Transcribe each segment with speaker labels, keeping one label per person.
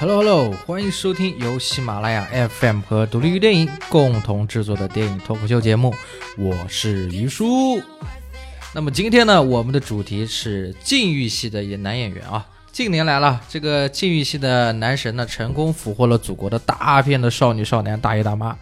Speaker 1: Hello Hello，欢迎收听由喜马拉雅 FM 和独立于电影共同制作的电影脱口秀节目，我是于叔。那么今天呢，我们的主题是禁欲系的男演员啊。近年来了，这个禁欲系的男神呢，成功俘获了祖国的大片的少女少男、大爷大妈。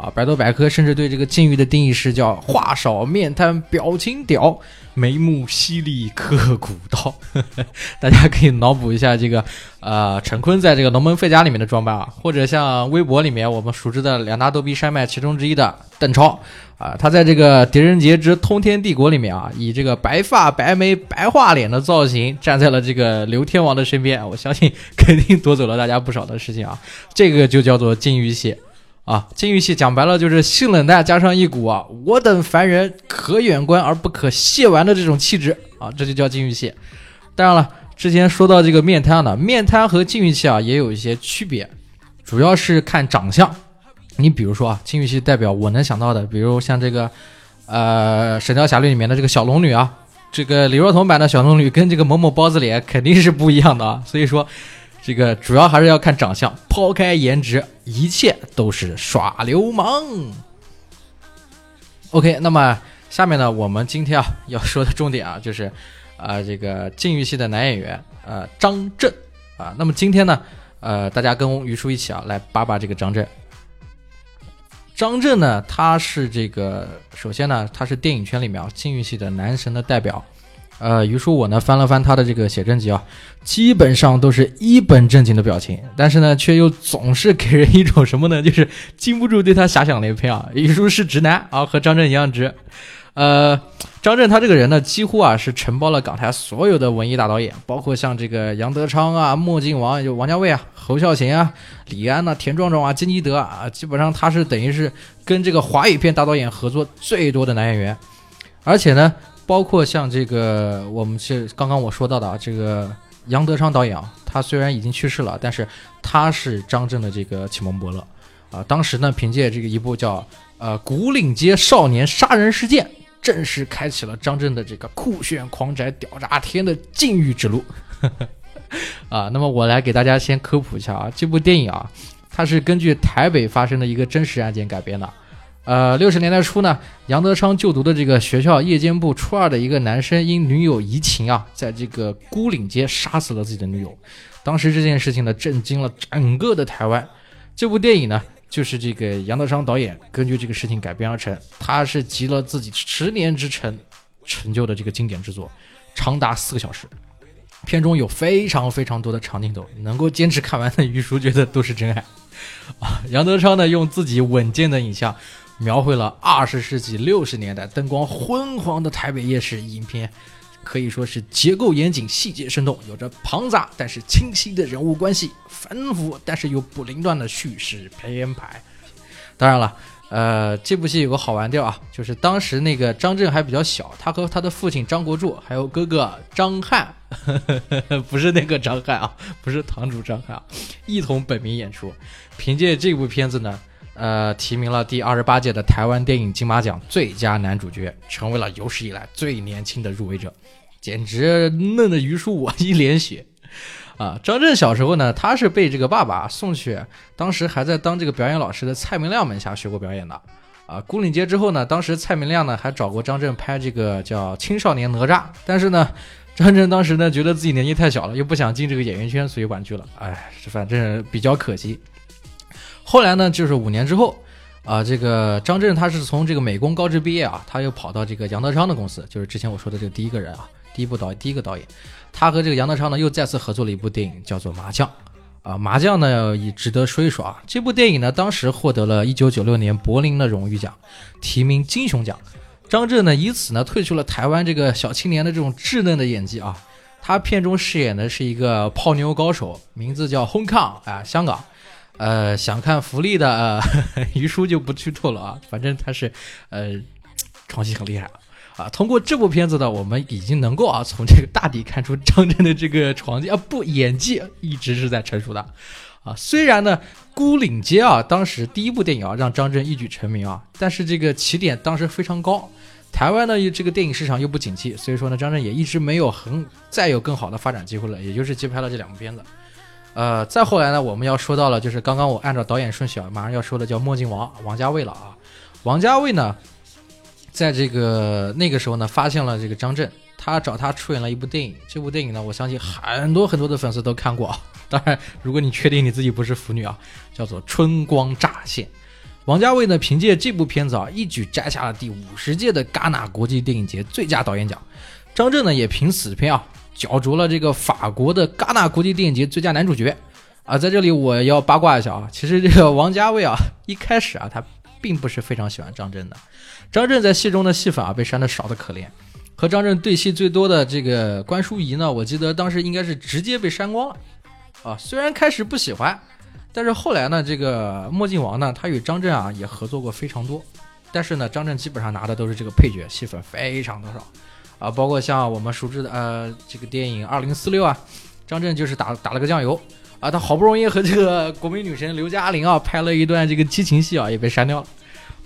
Speaker 1: 啊，百度百科甚至对这个禁欲的定义是叫话少、面瘫、表情屌、眉目犀利、刻骨刀。大家可以脑补一下这个，呃，陈坤在这个《龙门废家》里面的装扮啊，或者像微博里面我们熟知的两大逗逼山脉其中之一的邓超啊，他在这个《狄仁杰之通天帝国》里面啊，以这个白发、白眉、白化脸的造型站在了这个刘天王的身边，我相信肯定夺走了大家不少的事情啊。这个就叫做禁欲系。啊，禁欲系讲白了就是性冷淡加上一股啊，我等凡人可远观而不可亵玩的这种气质啊，这就叫禁欲系。当然了，之前说到这个面瘫呢，面瘫和禁欲系啊也有一些区别，主要是看长相。你比如说啊，禁欲系代表我能想到的，比如像这个呃《神雕侠侣》里面的这个小龙女啊，这个李若彤版的小龙女跟这个某某包子脸肯定是不一样的啊，所以说。这个主要还是要看长相，抛开颜值，一切都是耍流氓。OK，那么下面呢，我们今天啊要说的重点啊，就是啊这个禁欲系的男演员呃张震啊。那么今天呢，呃大家跟于叔一起啊来扒扒这个张震。张震呢，他是这个首先呢，他是电影圈里面啊禁欲系的男神的代表。呃，于叔我呢翻了翻他的这个写真集啊，基本上都是一本正经的表情，但是呢，却又总是给人一种什么呢？就是禁不住对他遐想连篇啊。于叔是直男啊，和张震一样直。呃，张震他这个人呢，几乎啊是承包了港台所有的文艺大导演，包括像这个杨德昌啊、墨镜王就王家卫啊、侯孝贤啊、李安呐、田壮壮啊、金基德啊，基本上他是等于是跟这个华语片大导演合作最多的男演员，而且呢。包括像这个，我们是刚刚我说到的啊，这个杨德昌导演啊，他虽然已经去世了，但是他是张震的这个启蒙伯乐啊。当时呢，凭借这个一部叫呃《古岭街少年杀人事件》，正式开启了张震的这个酷炫狂宅屌炸天的禁欲之路 啊。那么我来给大家先科普一下啊，这部电影啊，它是根据台北发生的一个真实案件改编的。呃，六十年代初呢，杨德昌就读的这个学校夜间部初二的一个男生因女友移情啊，在这个孤岭街杀死了自己的女友。当时这件事情呢，震惊了整个的台湾。这部电影呢，就是这个杨德昌导演根据这个事情改编而成，他是集了自己十年之成成就的这个经典之作，长达四个小时。片中有非常非常多的长镜头，能够坚持看完的余叔觉得都是真爱啊。杨德昌呢，用自己稳健的影像。描绘了二十世纪六十年代灯光昏黄的台北夜市，影片可以说是结构严谨、细节生动，有着庞杂但是清晰的人物关系，繁复但是又不凌乱的叙事编排。当然了，呃，这部戏有个好玩调啊，就是当时那个张震还比较小，他和他的父亲张国柱还有哥哥张翰，不是那个张翰啊，不是堂主张翰啊，一同本名演出。凭借这部片子呢。呃，提名了第二十八届的台湾电影金马奖最佳男主角，成为了有史以来最年轻的入围者，简直嫩的于叔我一脸血啊！张震小时候呢，他是被这个爸爸送去，当时还在当这个表演老师的蔡明亮门下学过表演的啊。孤岭街之后呢，当时蔡明亮呢还找过张震拍这个叫《青少年哪吒》，但是呢，张震当时呢觉得自己年纪太小了，又不想进这个演艺圈，所以婉拒了。哎，反正比较可惜。后来呢，就是五年之后，啊，这个张震他是从这个美工高职毕业啊，他又跑到这个杨德昌的公司，就是之前我说的这个第一个人啊，第一部导演第一个导演，他和这个杨德昌呢又再次合作了一部电影，叫做《麻将》啊，《麻将》呢也值得说一说啊，这部电影呢当时获得了一九九六年柏林的荣誉奖，提名金熊奖，张震呢以此呢褪去了台湾这个小青年的这种稚嫩的演技啊，他片中饰演的是一个泡妞高手，名字叫 Hong Kong 啊，香港。呃，想看福利的 于叔就不剧透了啊，反正他是，呃，床戏很厉害啊。通过这部片子呢，我们已经能够啊从这个大底看出张震的这个床技啊不演技一直是在成熟的啊。虽然呢，孤岭街啊当时第一部电影啊让张震一举成名啊，但是这个起点当时非常高，台湾呢这个电影市场又不景气，所以说呢张震也一直没有很再有更好的发展机会了，也就是接拍了这两部片子。呃，再后来呢，我们要说到了，就是刚刚我按照导演顺序啊，马上要说的叫墨镜王王家卫了啊。王家卫呢，在这个那个时候呢，发现了这个张震，他找他出演了一部电影。这部电影呢，我相信很多很多的粉丝都看过啊。当然，如果你确定你自己不是腐女啊，叫做《春光乍现》。王家卫呢，凭借这部片子啊，一举摘下了第五十届的戛纳国际电影节最佳导演奖。张震呢，也凭此片啊，角逐了这个法国的戛纳国际电影节最佳男主角。啊，在这里我要八卦一下啊，其实这个王家卫啊，一开始啊，他并不是非常喜欢张震的。张震在戏中的戏份啊，被删的少的可怜。和张震对戏最多的这个关淑怡呢，我记得当时应该是直接被删光了。啊，虽然开始不喜欢。但是后来呢，这个墨镜王呢，他与张震啊也合作过非常多，但是呢，张震基本上拿的都是这个配角戏份非常的少，啊，包括像我们熟知的呃这个电影《二零四六》啊，张震就是打打了个酱油啊，他好不容易和这个国民女神刘嘉玲啊拍了一段这个激情戏啊，也被删掉了，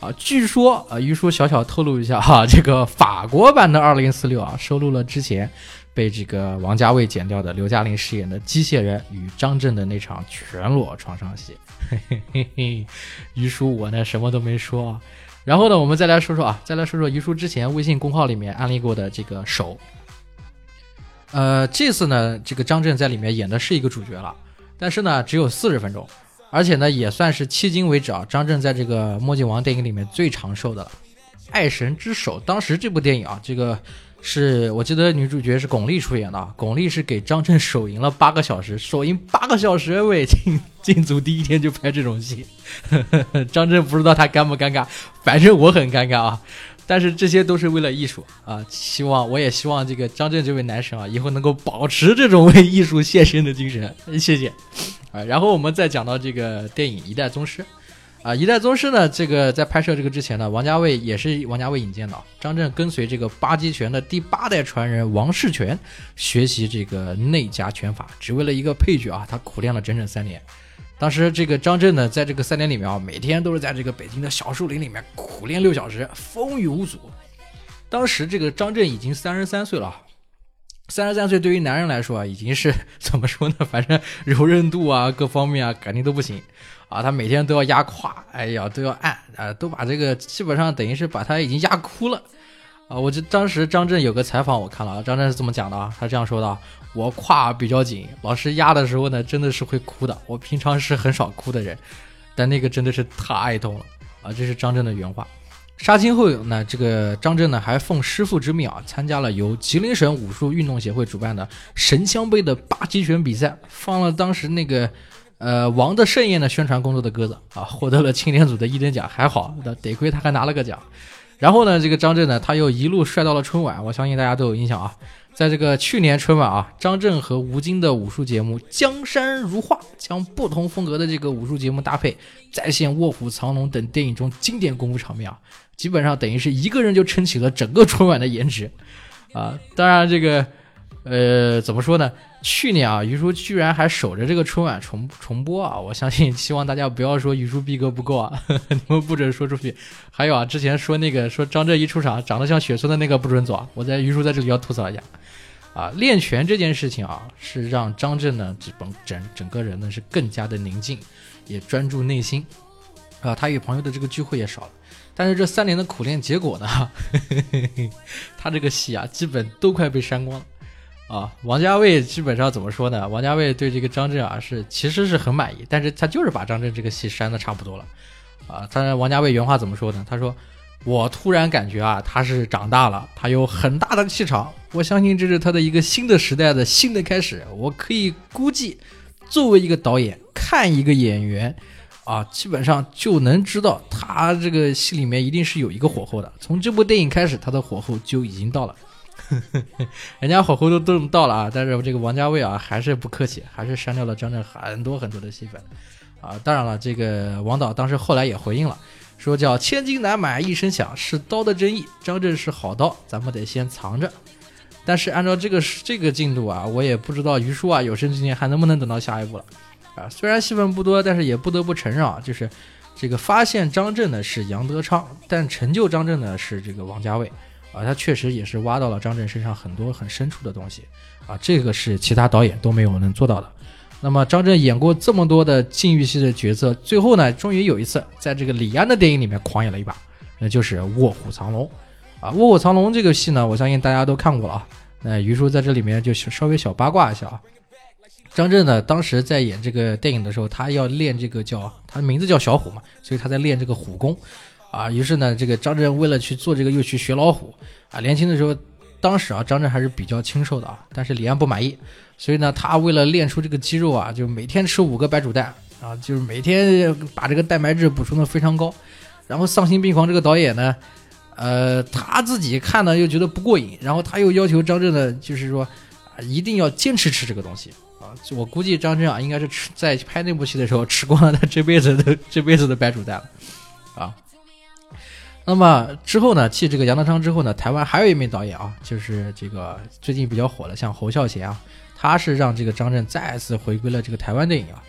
Speaker 1: 啊，据说啊于叔小小透露一下哈，这个法国版的《二零四六》啊收录了之前。被这个王家卫剪掉的刘嘉玲饰演的机械人与张震的那场全裸床上戏，嘿嘿嘿嘿，于叔我呢什么都没说啊。然后呢，我们再来说说啊，再来说说于叔之前微信公号里面安利过的这个手。呃，这次呢，这个张震在里面演的是一个主角了，但是呢，只有四十分钟，而且呢，也算是迄今为止啊，张震在这个墨镜王电影里面最长寿的了。爱神之手，当时这部电影啊，这个。是我记得女主角是巩俐出演的，巩俐是给张震手淫了八个小时，手淫八个小时，喂，进进组第一天就拍这种戏，张震不知道他尴不尴尬，反正我很尴尬啊。但是这些都是为了艺术啊，希望我也希望这个张震这位男神啊，以后能够保持这种为艺术献身的精神，谢谢。啊，然后我们再讲到这个电影《一代宗师》。啊，一代宗师呢？这个在拍摄这个之前呢，王家卫也是王家卫引荐的。张震跟随这个八极拳的第八代传人王世全学习这个内家拳法，只为了一个配角啊，他苦练了整整三年。当时这个张震呢，在这个三年里面啊，每天都是在这个北京的小树林里面苦练六小时，风雨无阻。当时这个张震已经三十三岁了，三十三岁对于男人来说啊，已经是 怎么说呢？反正柔韧度啊，各方面啊，肯定都不行。啊，他每天都要压胯，哎呀，都要按，啊，都把这个基本上等于是把他已经压哭了，啊，我就当时张震有个采访我看了，张震是这么讲的啊，他这样说的，我胯比较紧，老师压的时候呢，真的是会哭的，我平常是很少哭的人，但那个真的是太痛了，啊，这是张震的原话。杀青后呢，这个张震呢还奉师傅之命啊，参加了由吉林省武术运动协会主办的神枪杯的八极拳比赛，放了当时那个。呃，王的盛宴的宣传工作的鸽子啊，获得了青年组的一等奖，还好，得亏他还拿了个奖。然后呢，这个张震呢，他又一路帅到了春晚，我相信大家都有印象啊。在这个去年春晚啊，张震和吴京的武术节目《江山如画》，将不同风格的这个武术节目搭配，再现《卧虎藏龙》等电影中经典功夫场面啊，基本上等于是一个人就撑起了整个春晚的颜值啊。当然这个。呃，怎么说呢？去年啊，于叔居然还守着这个春晚重重播啊！我相信，希望大家不要说于叔逼格不够啊，你们不准说出去。还有啊，之前说那个说张震一出场长得像雪村的那个不准走啊！我在于叔在这里要吐槽一下啊，练拳这件事情啊，是让张震呢这整整整个人呢是更加的宁静，也专注内心啊，他与朋友的这个聚会也少了。但是这三年的苦练结果呢，他这个戏啊，基本都快被删光了。啊，王家卫基本上怎么说呢？王家卫对这个张震啊是其实是很满意，但是他就是把张震这个戏删的差不多了。啊，他王家卫原话怎么说呢？他说：“我突然感觉啊，他是长大了，他有很大的气场，我相信这是他的一个新的时代的新的开始。我可以估计，作为一个导演看一个演员，啊，基本上就能知道他这个戏里面一定是有一个火候的。从这部电影开始，他的火候就已经到了。” 人家火候都都到了啊，但是这个王家卫啊还是不客气，还是删掉了张震很多很多的戏份啊。当然了，这个王导当时后来也回应了，说叫千金难买一声响，是刀的真意。张震是好刀，咱们得先藏着。但是按照这个这个进度啊，我也不知道于叔啊有生之年还能不能等到下一步了啊。虽然戏份不多，但是也不得不承认啊，就是这个发现张震的是杨德昌，但成就张震的是这个王家卫。啊，他确实也是挖到了张震身上很多很深处的东西，啊，这个是其他导演都没有能做到的。那么张震演过这么多的禁欲系的角色，最后呢，终于有一次在这个李安的电影里面狂演了一把，那就是《卧虎藏龙》啊，《卧虎藏龙》这个戏呢，我相信大家都看过了啊。那于叔在这里面就稍微小八卦一下啊。张震呢，当时在演这个电影的时候，他要练这个叫他的名字叫小虎嘛，所以他在练这个虎功啊。于是呢，这个张震为了去做这个，又去学老虎啊。年轻的时候，当时啊，张震还是比较清瘦的啊，但是李安不满意。所以呢，他为了练出这个肌肉啊，就每天吃五个白煮蛋啊，就是每天把这个蛋白质补充的非常高。然后丧心病狂这个导演呢，呃，他自己看呢又觉得不过瘾，然后他又要求张震呢，就是说啊，一定要坚持吃这个东西啊。我估计张震啊，应该是吃在拍那部戏的时候吃光了他这辈子的这辈子的白煮蛋了啊。那么之后呢，继这个杨德昌之后呢，台湾还有一名导演啊，就是这个最近比较火的，像侯孝贤啊。他是让这个张震再次回归了这个台湾电影啊，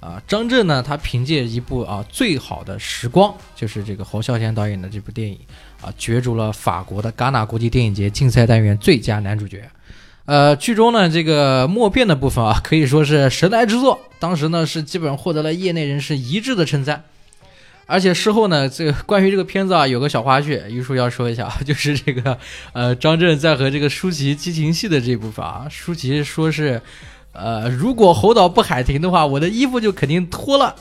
Speaker 1: 啊，张震呢，他凭借一部啊《最好的时光》，就是这个侯孝贤导演的这部电影啊，角逐了法国的戛纳国际电影节竞赛单元最佳男主角。呃，剧中呢这个默片的部分啊，可以说是神来之作，当时呢是基本上获得了业内人士一致的称赞。而且事后呢，这个关于这个片子啊，有个小花絮，于叔要说一下，就是这个，呃，张震在和这个舒淇激情戏的这部分啊，舒淇说是，呃，如果侯导不喊停的话，我的衣服就肯定脱了。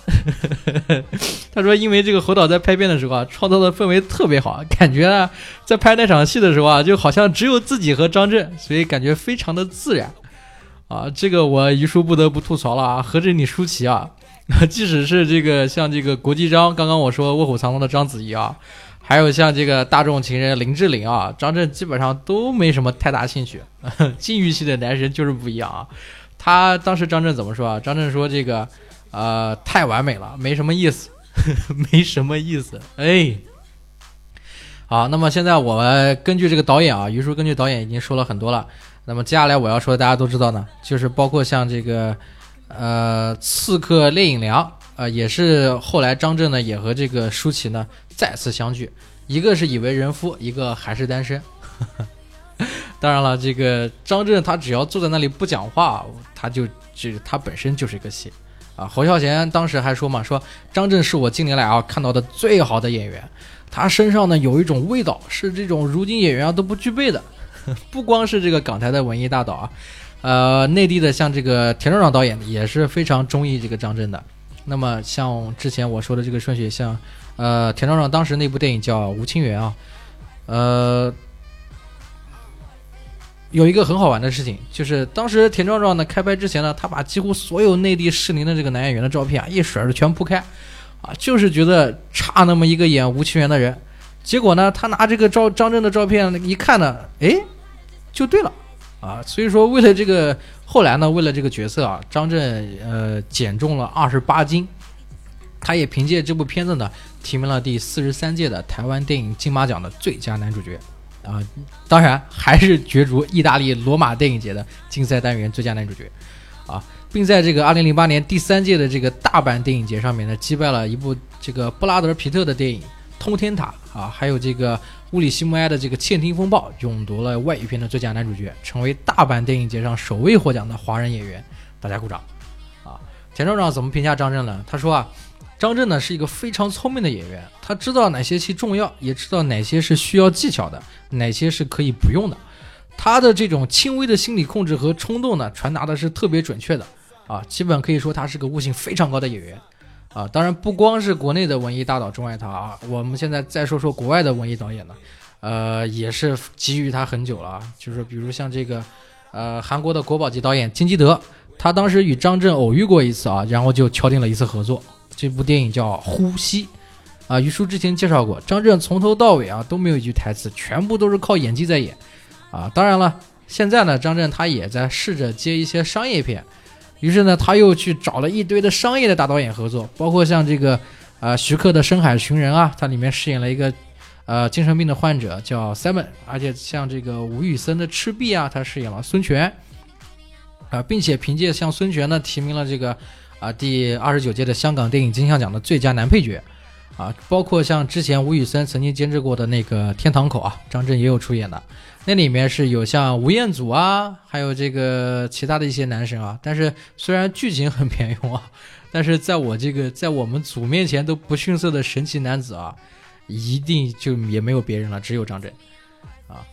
Speaker 1: 他说，因为这个侯导在拍片的时候啊，创造的氛围特别好，感觉啊，在拍那场戏的时候啊，就好像只有自己和张震，所以感觉非常的自然。啊，这个我于叔不得不吐槽了啊，何止你舒淇啊。即使是这个像这个国际章，刚刚我说《卧虎藏龙》的章子怡啊，还有像这个大众情人林志玲啊，张震基本上都没什么太大兴趣。禁欲系的男神就是不一样啊。他当时张震怎么说啊？张震说这个呃太完美了，没什么意思，没什么意思。哎，好，那么现在我们根据这个导演啊，于叔根据导演已经说了很多了。那么接下来我要说的大家都知道呢，就是包括像这个。呃，刺客聂隐娘，呃，也是后来张震呢也和这个舒淇呢再次相聚，一个是已为人夫，一个还是单身。当然了，这个张震他只要坐在那里不讲话，他就就他本身就是一个戏啊。侯孝贤当时还说嘛，说张震是我近年来啊看到的最好的演员，他身上呢有一种味道，是这种如今演员啊都不具备的，不光是这个港台的文艺大导啊。呃，内地的像这个田壮壮导演也是非常中意这个张震的。那么像之前我说的这个顺序，像呃田壮壮当时那部电影叫《吴清源》啊，呃，有一个很好玩的事情，就是当时田壮壮呢开拍之前呢，他把几乎所有内地适龄的这个男演员的照片啊一甩着全铺开，啊，就是觉得差那么一个演吴清源的人。结果呢，他拿这个照张震的照片一看呢，哎，就对了。啊，所以说为了这个，后来呢，为了这个角色啊，张震呃减重了二十八斤，他也凭借这部片子呢，提名了第四十三届的台湾电影金马奖的最佳男主角，啊，当然还是角逐意大利罗马电影节的竞赛单元最佳男主角，啊，并在这个二零零八年第三届的这个大阪电影节上面呢，击败了一部这个布拉德皮特的电影《通天塔》啊，还有这个。乌里西莫埃的这个《窃听风暴》勇夺了外语片的最佳男主角，成为大阪电影节上首位获奖的华人演员。大家鼓掌！啊，田壮壮怎么评价张震呢？他说啊，张震呢是一个非常聪明的演员，他知道哪些戏重要，也知道哪些是需要技巧的，哪些是可以不用的。他的这种轻微的心理控制和冲动呢，传达的是特别准确的。啊，基本可以说他是个悟性非常高的演员。啊，当然不光是国内的文艺大导钟爱他啊，我们现在再说说国外的文艺导演呢，呃，也是给予他很久了啊，就是比如像这个，呃，韩国的国宝级导演金基德，他当时与张震偶遇过一次啊，然后就敲定了一次合作，这部电影叫《呼吸》，啊，于叔之前介绍过，张震从头到尾啊都没有一句台词，全部都是靠演技在演，啊，当然了，现在呢，张震他也在试着接一些商业片。于是呢，他又去找了一堆的商业的大导演合作，包括像这个，呃，徐克的《深海寻人》啊，他里面饰演了一个，呃，精神病的患者叫 Simon，而且像这个吴宇森的《赤壁》啊，他饰演了孙权，啊，并且凭借像孙权呢，提名了这个，啊，第二十九届的香港电影金像奖的最佳男配角，啊，包括像之前吴宇森曾经监制过的那个《天堂口》啊，张震也有出演的。那里面是有像吴彦祖啊，还有这个其他的一些男神啊。但是虽然剧情很平庸啊，但是在我这个在我们组面前都不逊色的神奇男子啊，一定就也没有别人了，只有张震啊。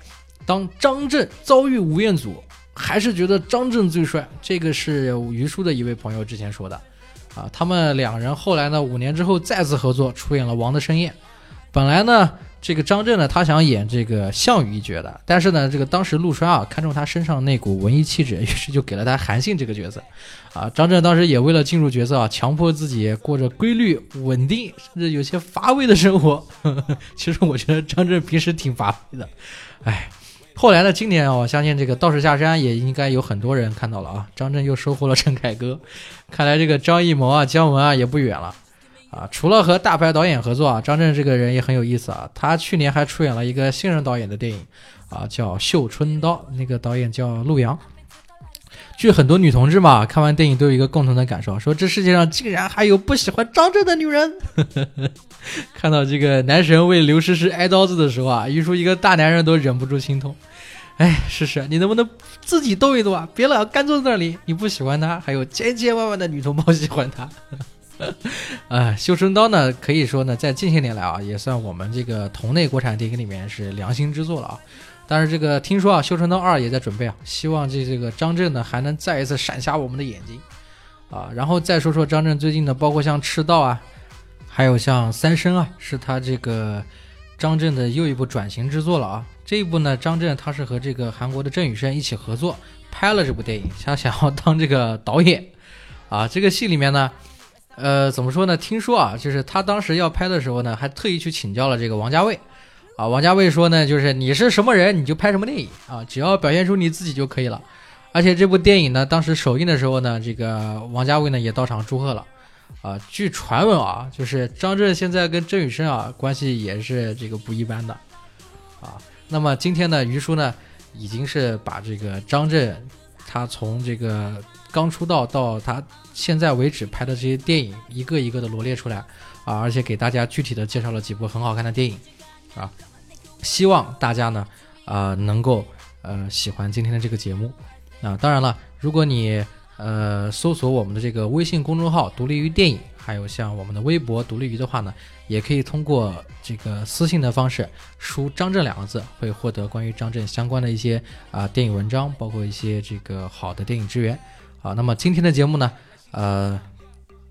Speaker 1: 当张震遭遇吴彦祖，还是觉得张震最帅。这个是于叔的一位朋友之前说的。啊，他们两人后来呢，五年之后再次合作，出演了《王的盛宴》。本来呢，这个张震呢，他想演这个项羽一角的，但是呢，这个当时陆川啊，看中他身上那股文艺气质，于是就给了他韩信这个角色。啊，张震当时也为了进入角色啊，强迫自己过着规律、稳定，甚至有些乏味的生活。其实我觉得张震平时挺乏味的，哎。后来呢？今年啊，我相信这个道士下山也应该有很多人看到了啊。张震又收获了陈凯歌，看来这个张艺谋啊、姜文啊也不远了啊。除了和大牌导演合作啊，张震这个人也很有意思啊。他去年还出演了一个新人导演的电影啊，叫《绣春刀》，那个导演叫陆阳。据很多女同志嘛，看完电影都有一个共同的感受，说这世界上竟然还有不喜欢张震的女人。看到这个男神为刘诗诗挨刀子的时候啊，于叔一个大男人都忍不住心痛。哎，试试，你能不能自己动一动啊？别老干坐在那里。你不喜欢他，还有千千万万的女同胞喜欢他。啊，绣春刀呢，可以说呢，在近些年来啊，也算我们这个同类国产电影里面是良心之作了啊。但是这个听说啊，《绣春刀二》也在准备啊，希望这这个张震呢还能再一次闪瞎我们的眼睛啊。然后再说说张震最近的，包括像《赤道》啊，还有像《三生》啊，是他这个张震的又一部转型之作了啊。这一部呢，张震他是和这个韩国的郑宇盛一起合作拍了这部电影，他想要当这个导演啊。这个戏里面呢，呃，怎么说呢？听说啊，就是他当时要拍的时候呢，还特意去请教了这个王家卫。啊，王家卫说呢，就是你是什么人，你就拍什么电影啊，只要表现出你自己就可以了。而且这部电影呢，当时首映的时候呢，这个王家卫呢也到场祝贺了。啊，据传闻啊，就是张震现在跟郑宇盛啊关系也是这个不一般的。啊，那么今天呢，于叔呢已经是把这个张震他从这个刚出道到他现在为止拍的这些电影一个一个的罗列出来啊，而且给大家具体的介绍了几部很好看的电影啊。希望大家呢，呃，能够呃喜欢今天的这个节目。啊，当然了，如果你呃搜索我们的这个微信公众号“独立于电影”，还有像我们的微博“独立于”的话呢，也可以通过这个私信的方式输“张震”两个字，会获得关于张震相关的一些啊电影文章，包括一些这个好的电影资源。好，那么今天的节目呢，呃，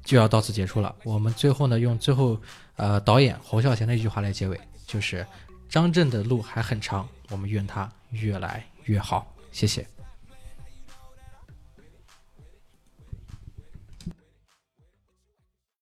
Speaker 1: 就要到此结束了。我们最后呢，用最后呃导演侯孝贤的一句话来结尾，就是。张震的路还很长，我们愿他越来越好。谢谢。